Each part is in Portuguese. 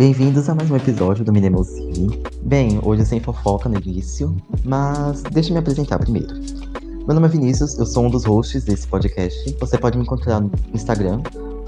Bem-vindos a mais um episódio do Minimal City. Bem, hoje sem fofoca no início, mas deixa eu me apresentar primeiro. Meu nome é Vinícius, eu sou um dos hosts desse podcast. Você pode me encontrar no Instagram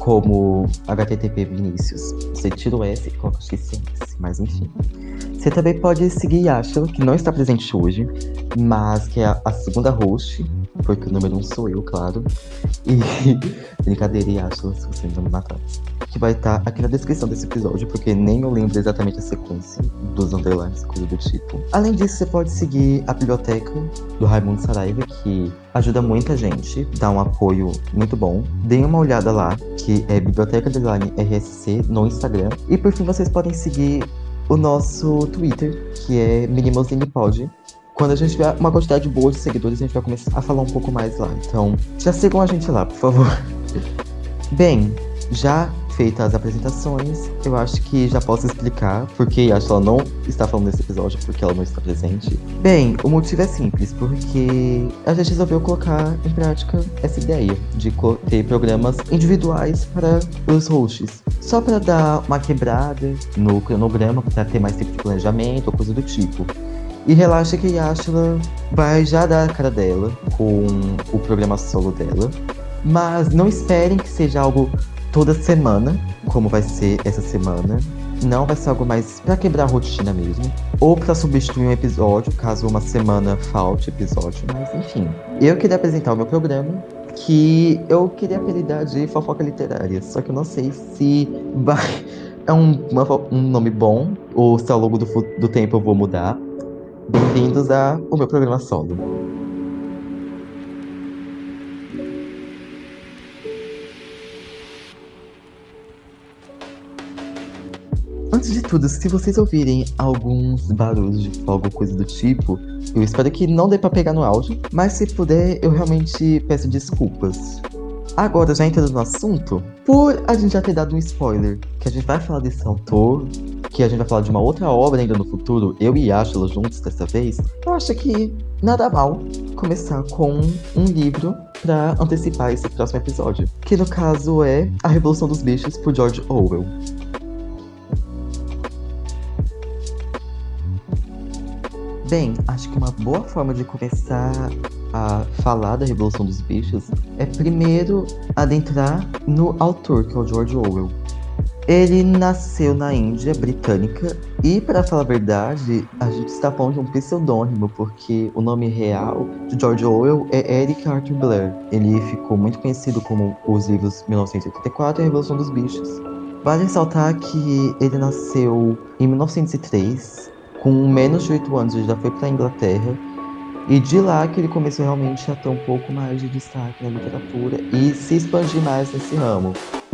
como HTTP Vinícius. Você tira o S e coloca o S, mas enfim. Você também pode seguir Yashla, que não está presente hoje, mas que é a, segunda host, porque o número um sou eu, claro. E brincadeira, Yashla, se você não me matar. Que vai estar aqui na descrição desse episódio, porque nem eu lembro exatamente a sequência dos underlines, coisa do tipo. Além disso, você pode seguir a biblioteca do Raimundo Saraiva, que ajuda muita gente, dá um apoio muito bom. Deem uma olhada lá, que é Biblioteca Underline RSC no Instagram. E por fim, vocês podem seguir o nosso Twitter, que é MinimozinPod. Quando a gente tiver uma quantidade boa de seguidores, a gente vai começar a falar um pouco mais lá. Então, já sigam a gente lá, por favor. Bem, já feitas as apresentações, eu acho que já posso explicar porque acho que ela não está falando nesse episódio porque ela não está presente. Bem, o motivo é simples, porque a gente resolveu colocar em prática essa ideia de ter programas individuais para os hosts. Só para dar uma quebrada no cronograma, para ter mais tempo de planejamento ou coisa do tipo. E relaxa que a vai já dar a cara dela com o programa solo dela. Mas não esperem que seja algo toda semana, como vai ser essa semana. Não vai ser algo mais para quebrar a rotina mesmo. Ou para substituir um episódio, caso uma semana falte episódio. Mas enfim. Eu queria apresentar o meu programa. Que eu queria apelidar de fofoca literária. Só que eu não sei se. É um, uma, um nome bom. Ou se ao longo do, do tempo eu vou mudar. Bem-vindos ao meu programa solo. Antes de tudo, se vocês ouvirem alguns barulhos de fogo, coisa do tipo, eu espero que não dê pra pegar no áudio, mas se puder, eu realmente peço desculpas. Agora, já entrando no assunto, por a gente já ter dado um spoiler, que a gente vai falar desse autor, que a gente vai falar de uma outra obra ainda no futuro, eu e Ashla juntos dessa vez, eu acho que nada mal começar com um livro para antecipar esse próximo episódio, que no caso é A Revolução dos Bichos por George Orwell. Bem, acho que uma boa forma de começar a falar da Revolução dos Bichos é primeiro adentrar no autor, que é o George Orwell. Ele nasceu na Índia britânica e, para falar a verdade, a gente está falando de um pseudônimo, porque o nome real de George Orwell é Eric Arthur Blair. Ele ficou muito conhecido como os livros 1984 e a Revolução dos Bichos. Vale ressaltar que ele nasceu em 1903 com menos de 8 anos, ele já foi para a Inglaterra. E de lá que ele começou realmente a ter um pouco mais de destaque na literatura e se expandir mais nesse ramo.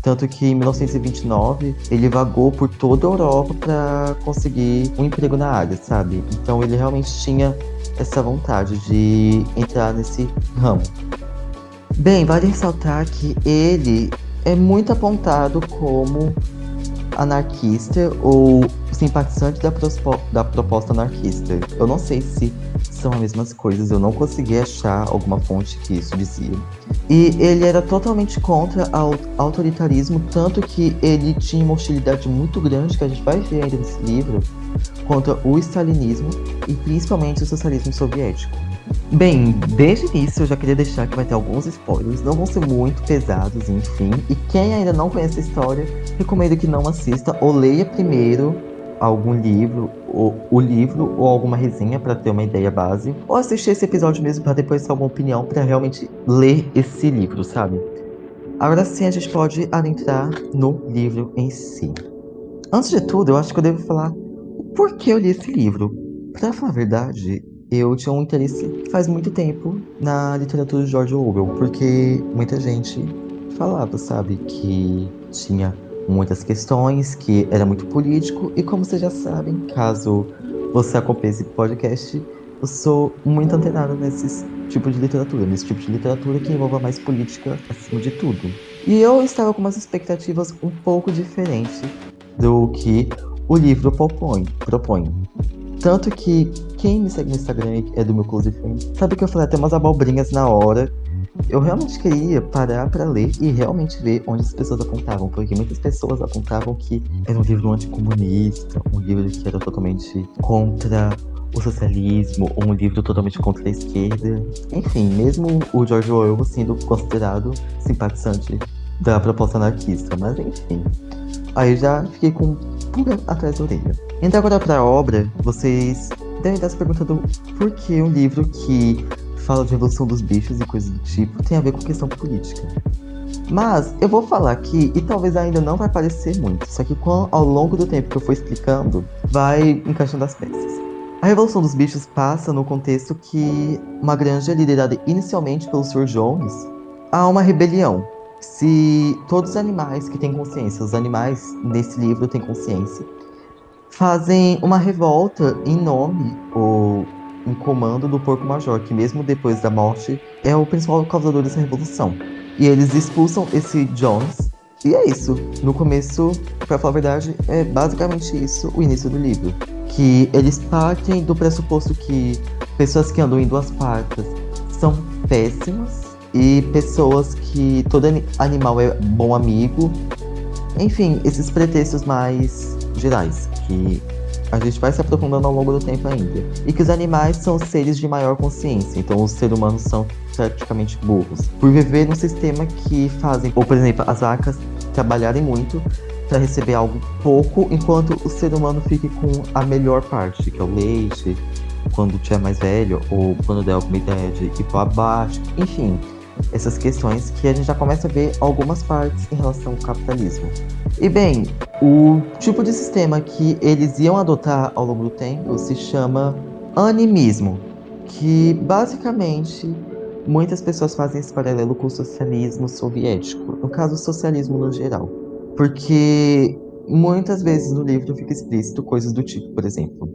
Tanto que em 1929 ele vagou por toda a Europa para conseguir um emprego na área, sabe? Então ele realmente tinha essa vontade de entrar nesse ramo. Bem, vale ressaltar que ele é muito apontado como anarquista ou simpatizante da, da proposta anarquista. Eu não sei se são as mesmas coisas, eu não consegui achar alguma fonte que isso dizia. E ele era totalmente contra o autoritarismo, tanto que ele tinha uma hostilidade muito grande, que a gente vai ver ainda nesse livro, contra o stalinismo e principalmente o socialismo soviético. Bem, desde o início eu já queria deixar que vai ter alguns spoilers, não vão ser muito pesados, enfim. E quem ainda não conhece a história, recomendo que não assista ou leia primeiro algum livro, ou o livro ou alguma resenha para ter uma ideia base, ou assistir esse episódio mesmo para depois ter alguma opinião para realmente ler esse livro, sabe? Agora sim a gente pode adentrar no livro em si. Antes de tudo, eu acho que eu devo falar o porquê eu li esse livro. Pra falar a verdade, eu tinha um interesse faz muito tempo na literatura de George Orwell, porque muita gente falava, sabe, que tinha muitas questões, que era muito político, e como vocês já sabem, caso você acompanhe esse podcast, eu sou muito antenado nesse tipo de literatura, nesse tipo de literatura que envolva mais política acima de tudo. E eu estava com umas expectativas um pouco diferentes do que o livro propõe. propõe. Tanto que quem me segue no Instagram é do meu Close Friend sabe que eu falei até umas abobrinhas na hora eu realmente queria parar para ler e realmente ver onde as pessoas apontavam, porque muitas pessoas apontavam que era um livro anticomunista, um livro que era totalmente contra o socialismo, um livro totalmente contra a esquerda. Enfim, mesmo o George Orwell sendo considerado simpatizante da proposta anarquista, mas enfim. Aí já fiquei com pulga atrás da orelha. Então agora pra obra, vocês devem estar se perguntando por que um livro que fala de revolução dos bichos e coisas do tipo tem a ver com questão política. Mas eu vou falar aqui, e talvez ainda não vai parecer muito, só que com, ao longo do tempo que eu for explicando, vai encaixando as peças. A Revolução dos Bichos passa no contexto que uma granja liderada inicialmente pelo Sr. Jones há uma rebelião. Se todos os animais que têm consciência, os animais nesse livro têm consciência, fazem uma revolta em nome ou em comando do Porco Major, que mesmo depois da morte é o principal causador dessa revolução. E eles expulsam esse Jones. E é isso. No começo, pra falar a verdade, é basicamente isso o início do livro. Que eles partem do pressuposto que pessoas que andam em duas patas são péssimas e pessoas que todo animal é bom amigo. Enfim, esses pretextos mais gerais que a gente vai se aprofundando ao longo do tempo ainda. E que os animais são seres de maior consciência, então os seres humanos são praticamente burros. Por viver num sistema que fazem, ou por exemplo, as vacas trabalharem muito para receber algo pouco, enquanto o ser humano fique com a melhor parte, que é o leite, quando tiver mais velho, ou quando der alguma ideia de ir para baixo, enfim essas questões que a gente já começa a ver algumas partes em relação ao capitalismo. E bem, o tipo de sistema que eles iam adotar ao longo do tempo se chama animismo, que basicamente muitas pessoas fazem esse paralelo com o socialismo soviético, no caso o socialismo no geral, porque muitas vezes no livro fica explícito coisas do tipo, por exemplo,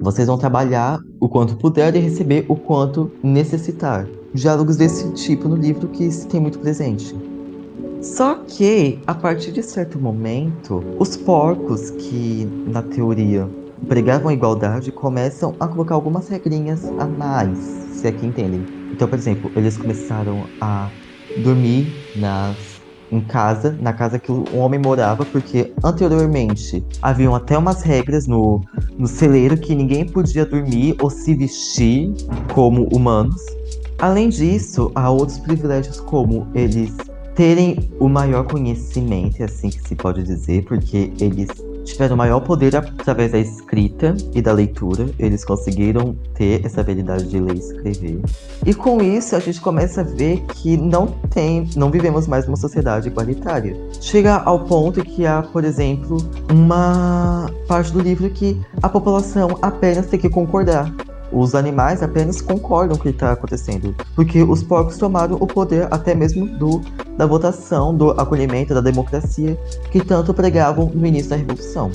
vocês vão trabalhar o quanto puder e receber o quanto necessitar diálogos desse tipo no livro que se tem muito presente. Só que, a partir de certo momento, os porcos que, na teoria, pregavam a igualdade começam a colocar algumas regrinhas a mais, se é que entendem. Então, por exemplo, eles começaram a dormir nas em casa, na casa que o homem morava, porque anteriormente haviam até umas regras no, no celeiro que ninguém podia dormir ou se vestir como humanos. Além disso, há outros privilégios como eles terem o maior conhecimento, assim que se pode dizer, porque eles tiveram maior poder através da escrita e da leitura. Eles conseguiram ter essa habilidade de ler e escrever. E com isso a gente começa a ver que não tem, não vivemos mais numa sociedade igualitária. Chega ao ponto que há, por exemplo, uma parte do livro que a população apenas tem que concordar os animais apenas concordam com o que está acontecendo, porque os porcos tomaram o poder até mesmo do, da votação, do acolhimento, da democracia que tanto pregavam no início da Revolução.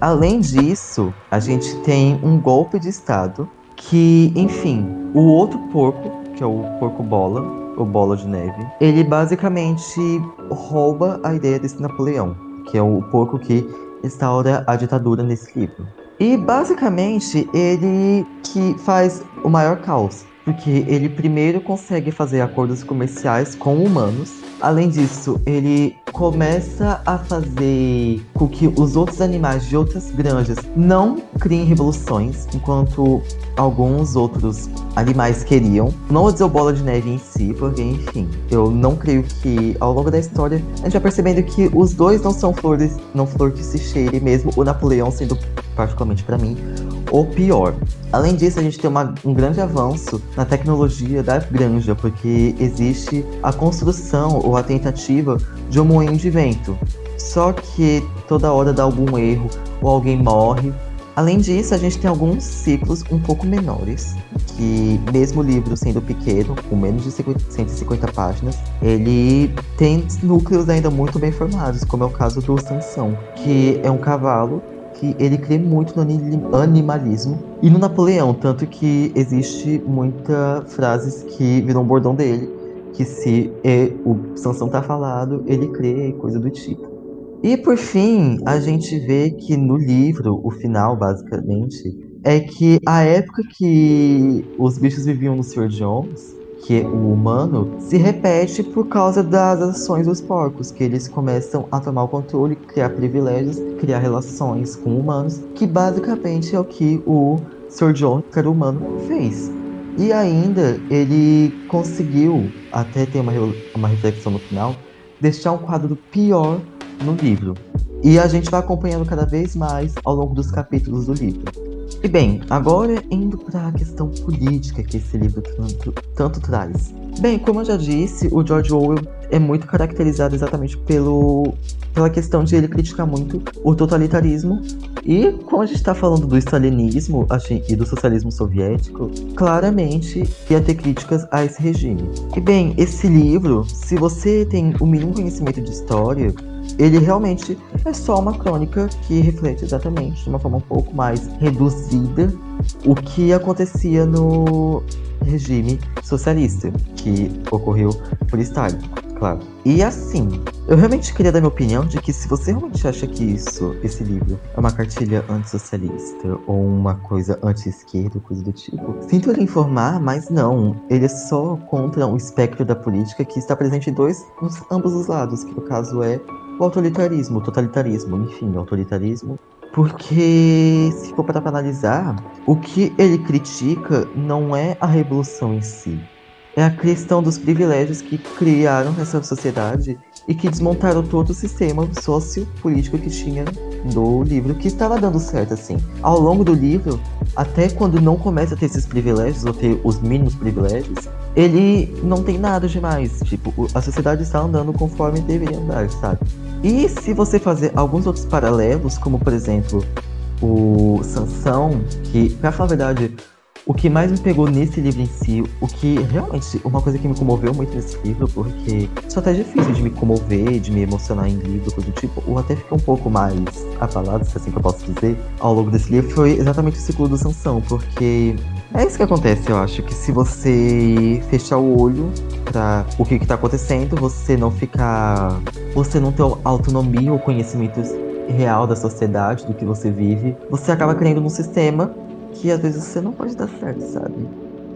Além disso, a gente tem um golpe de Estado que, enfim, o outro porco, que é o porco bola, o bola de neve, ele basicamente rouba a ideia desse Napoleão, que é o porco que instaura a ditadura nesse livro. E basicamente ele que faz o maior caos, porque ele primeiro consegue fazer acordos comerciais com humanos. Além disso, ele começa a fazer com que os outros animais de outras granjas não criem revoluções, enquanto alguns outros animais queriam. Não vou dizer o Bola de Neve em si, porque, enfim, eu não creio que ao longo da história a gente vai percebendo que os dois não são flores, não flor que se cheire, mesmo o Napoleão sendo particularmente para mim, o pior. Além disso, a gente tem uma, um grande avanço na tecnologia da granja, porque existe a construção ou a tentativa de um moinho de vento. Só que toda hora dá algum erro ou alguém morre. Além disso, a gente tem alguns ciclos um pouco menores, que mesmo o livro sendo pequeno, com menos de 150 páginas, ele tem núcleos ainda muito bem formados, como é o caso do Sansão, que é um cavalo que ele crê muito no animalismo e no Napoleão, tanto que existe muita frases que viram um bordão dele, que se é, o Sansão tá falado, ele crê, coisa do tipo. E por fim, a gente vê que no livro, o final, basicamente, é que a época que os bichos viviam no Sr. Jones, que o humano, se repete por causa das ações dos porcos, que eles começam a tomar o controle, criar privilégios, criar relações com humanos, que basicamente é o que o Sr. John, que era humano, fez. E ainda ele conseguiu, até ter uma, uma reflexão no final, deixar um quadro pior no livro. E a gente vai acompanhando cada vez mais ao longo dos capítulos do livro. E bem, agora indo para a questão política que esse livro tanto, tanto traz. Bem, como eu já disse, o George Orwell é muito caracterizado exatamente pelo, pela questão de ele criticar muito o totalitarismo. E como a gente está falando do stalinismo assim, e do socialismo soviético, claramente ia ter críticas a esse regime. E bem, esse livro, se você tem o mínimo conhecimento de história, ele realmente é só uma crônica que reflete exatamente de uma forma um pouco mais reduzida o que acontecia no regime socialista que ocorreu por Stalin, claro. E assim, eu realmente queria dar minha opinião de que se você realmente acha que isso, esse livro, é uma cartilha antissocialista ou uma coisa anti-esquerda, coisa do tipo, sinto lhe informar, mas não. Ele é só contra o espectro da política que está presente em dois, ambos os lados, que no caso é o autoritarismo, o totalitarismo, enfim, o autoritarismo. Porque, se for para analisar, o que ele critica não é a revolução em si, é a questão dos privilégios que criaram essa sociedade e que desmontaram todo o sistema sociopolítico que tinha no livro, que estava dando certo assim. Ao longo do livro, até quando não começa a ter esses privilégios, ou ter os mínimos privilégios, ele não tem nada demais. Tipo, a sociedade está andando conforme deveria andar, sabe? E se você fazer alguns outros paralelos, como por exemplo o Sansão, que, pra falar a verdade, o que mais me pegou nesse livro em si, o que realmente, uma coisa que me comoveu muito nesse livro, porque isso até é difícil de me comover, de me emocionar em livro, coisa do tipo, ou até ficar um pouco mais abalado, se é assim que eu posso dizer, ao longo desse livro, foi exatamente o ciclo do Sansão, porque é isso que acontece, eu acho, que se você fechar o olho para o que, que tá acontecendo, você não ficar. Você não ter autonomia ou conhecimentos real da sociedade, do que você vive, você acaba crendo num sistema que às vezes você não pode dar certo, sabe?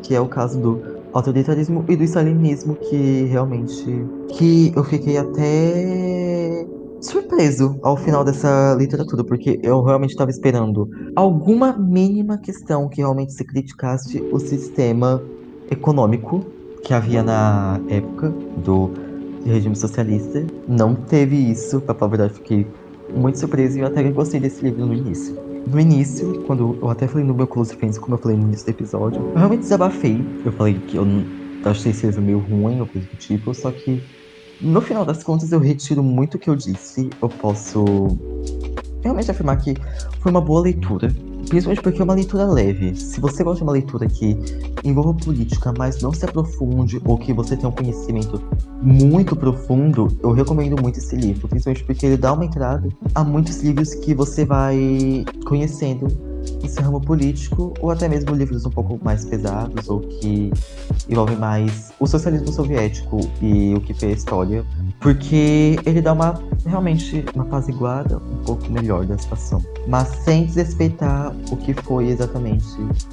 Que é o caso do autoritarismo e do stalinismo, que realmente. que eu fiquei até surpreso ao final dessa literatura, porque eu realmente estava esperando alguma mínima questão que realmente se criticasse o sistema econômico que havia na época do regime socialista. Não teve isso, pra falar a verdade, fiquei muito surpreso e eu até gostei desse livro no início. No início, quando eu até falei no meu Close Friends, como eu falei no início do episódio, eu realmente desabafei. Eu falei que eu achei esse livro meio ruim ou coisa do tipo, só que no final das contas eu retiro muito o que eu disse. Eu posso realmente afirmar que foi uma boa leitura. Principalmente porque é uma leitura leve. Se você gosta de uma leitura que envolva política, mas não se aprofunde, ou que você tem um conhecimento muito profundo, eu recomendo muito esse livro. Principalmente porque ele dá uma entrada a muitos livros que você vai conhecendo esse ramo político, ou até mesmo livros um pouco mais pesados, ou que envolvem mais o socialismo soviético e o que fez a história, porque ele dá uma realmente uma apaziguada um pouco melhor da situação, mas sem desrespeitar o que foi exatamente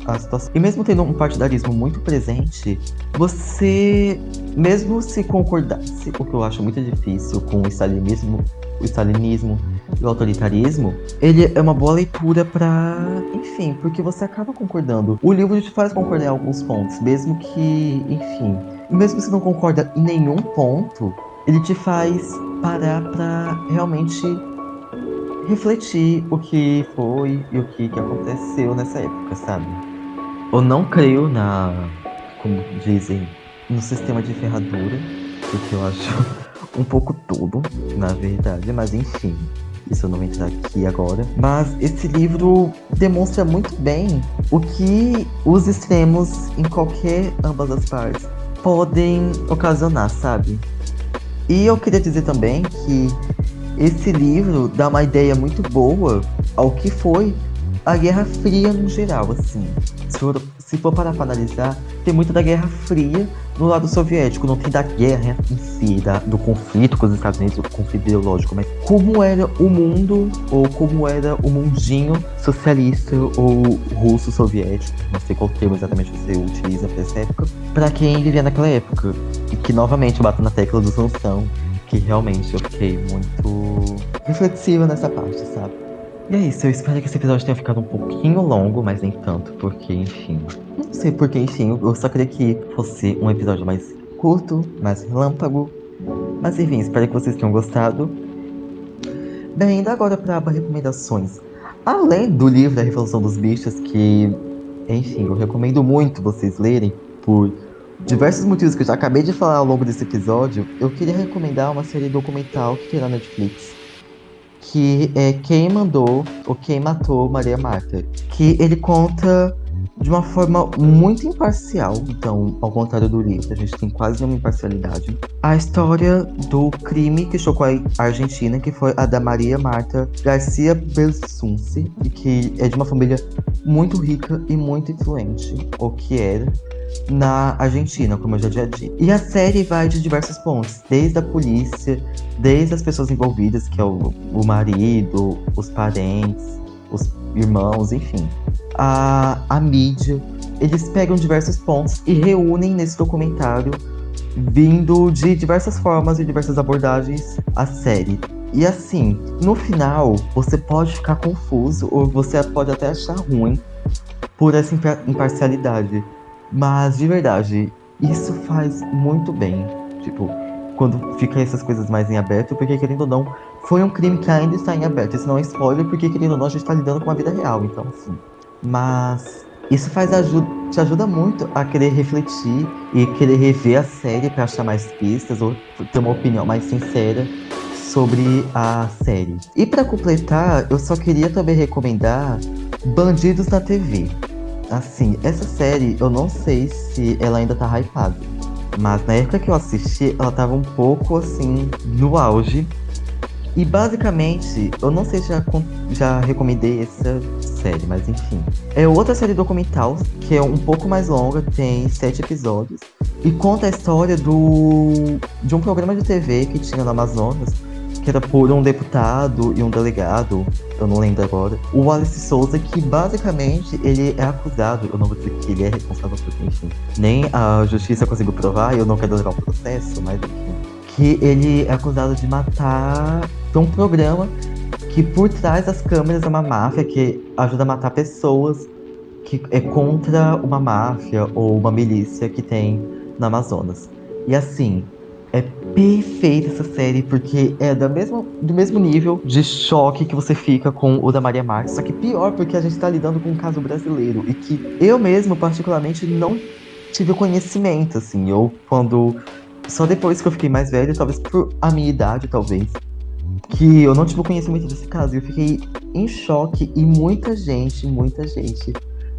a situação. E mesmo tendo um partidarismo muito presente, você, mesmo se concordasse, o que eu acho muito difícil com o stalinismo, o stalinismo e o autoritarismo, ele é uma boa leitura para, enfim, porque você acaba concordando. O livro te faz concordar em alguns pontos, mesmo que, enfim, mesmo se não concorda em nenhum ponto, ele te faz parar para realmente refletir o que foi e o que, que aconteceu nessa época, sabe? Eu não creio na, como dizem, no sistema de ferradura, porque eu acho um pouco tudo, na verdade, mas enfim, isso eu não vou entrar aqui agora. Mas esse livro demonstra muito bem o que os extremos em qualquer ambas as partes podem ocasionar, sabe? E eu queria dizer também que esse livro dá uma ideia muito boa ao que foi a Guerra Fria no geral, assim. Se for, se for parar pra analisar, tem muito da Guerra Fria no lado soviético, não tem da guerra em si, da, do conflito com os Estados Unidos, do conflito ideológico, mas como era o mundo, ou como era o mundinho socialista ou russo soviético, não sei qual termo exatamente você utiliza pra essa época, pra quem vivia naquela época. E que novamente bato na tecla do Sansão, que realmente eu fiquei muito reflexiva nessa parte, sabe? E é isso, eu espero que esse episódio tenha ficado um pouquinho longo, mas nem tanto, porque, enfim. Não sei porque, enfim, eu só queria que fosse um episódio mais curto, mais relâmpago. Mas enfim, espero que vocês tenham gostado. Bem, indo agora para aba recomendações. Além do livro da Revolução dos Bichos, que, enfim, eu recomendo muito vocês lerem, por diversos motivos que eu já acabei de falar ao longo desse episódio, eu queria recomendar uma série documental que tem na Netflix que é Quem Mandou ou Quem Matou Maria Marta. Que ele conta de uma forma muito imparcial, então, ao contrário do livro, a gente tem quase uma imparcialidade. A história do crime que chocou a Argentina, que foi a da Maria Marta Garcia Belsunce, que é de uma família muito rica e muito influente, ou que era, na Argentina, como eu já tinha dito. E a série vai de diversos pontos, desde a polícia, desde as pessoas envolvidas, que é o, o marido, os parentes, os irmãos, enfim. A, a mídia. Eles pegam diversos pontos e reúnem nesse documentário, vindo de diversas formas e diversas abordagens, a série. E assim, no final, você pode ficar confuso ou você pode até achar ruim por essa imparcialidade. Mas, de verdade, isso faz muito bem. Tipo, quando fica essas coisas mais em aberto, porque querendo ou não, foi um crime que ainda está em aberto. Isso não é spoiler, porque querendo ou não, a gente está lidando com a vida real, então assim. Mas isso faz ajuda, te ajuda muito a querer refletir e querer rever a série para achar mais pistas ou ter uma opinião mais sincera sobre a série. E para completar, eu só queria também recomendar Bandidos na TV. Assim, essa série, eu não sei se ela ainda tá hypada. Mas na época que eu assisti, ela tava um pouco assim, no auge. E basicamente, eu não sei se já, já recomendei essa série, mas enfim. É outra série documental, que é um pouco mais longa, tem sete episódios. E conta a história do de um programa de TV que tinha no Amazonas, que era por um deputado e um delegado, eu não lembro agora, o Wallace Souza, que basicamente ele é acusado, eu não vou dizer que ele é responsável por enfim, nem a justiça conseguiu provar, eu não quero levar o processo, mas enfim, que ele é acusado de matar um programa que por trás das câmeras é uma máfia que ajuda a matar pessoas que é contra uma máfia ou uma milícia que tem no Amazonas. E assim, é perfeita essa série, porque é da mesma, do mesmo nível de choque que você fica com o da Maria Marques. Só que pior, porque a gente tá lidando com um caso brasileiro. E que eu mesmo, particularmente, não tive conhecimento, assim. Eu, quando. Só depois que eu fiquei mais velho, talvez por a minha idade, talvez. Que eu não tive conhecimento desse caso. E eu fiquei em choque. E muita gente, muita gente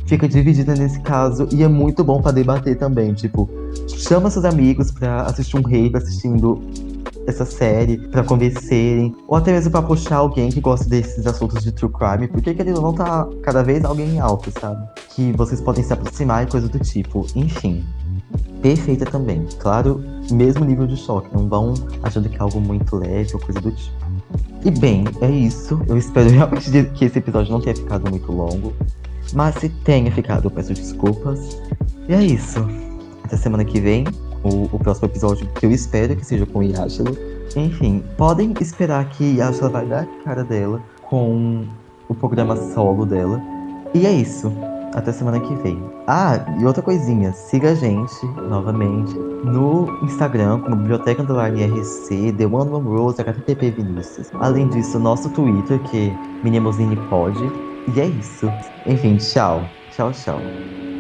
fica dividida nesse caso e é muito bom para debater também. Tipo, chama seus amigos para assistir um rave assistindo essa série, para convencerem, ou até mesmo para puxar alguém que gosta desses assuntos de true crime, porque querendo não tá cada vez alguém alto, sabe? Que vocês podem se aproximar e coisa do tipo. Enfim. Perfeita também. Claro, mesmo nível de choque. Não vão achando que é algo muito leve ou coisa do tipo. E bem, é isso. Eu espero realmente que esse episódio não tenha ficado muito longo. Mas se tenha ficado, eu peço desculpas. E é isso. Até semana que vem, o, o próximo episódio que eu espero que seja com Yashila. Enfim, podem esperar que Yashila vai dar a cara dela com o programa solo dela. E é isso. Até semana que vem. Ah, e outra coisinha, siga a gente novamente no Instagram como Biblioteca Underline RC, The One One Rose, HTTP Vinícius. Além disso, nosso Twitter, que Minimosine Pod. E é isso. Enfim, tchau. Tchau, tchau.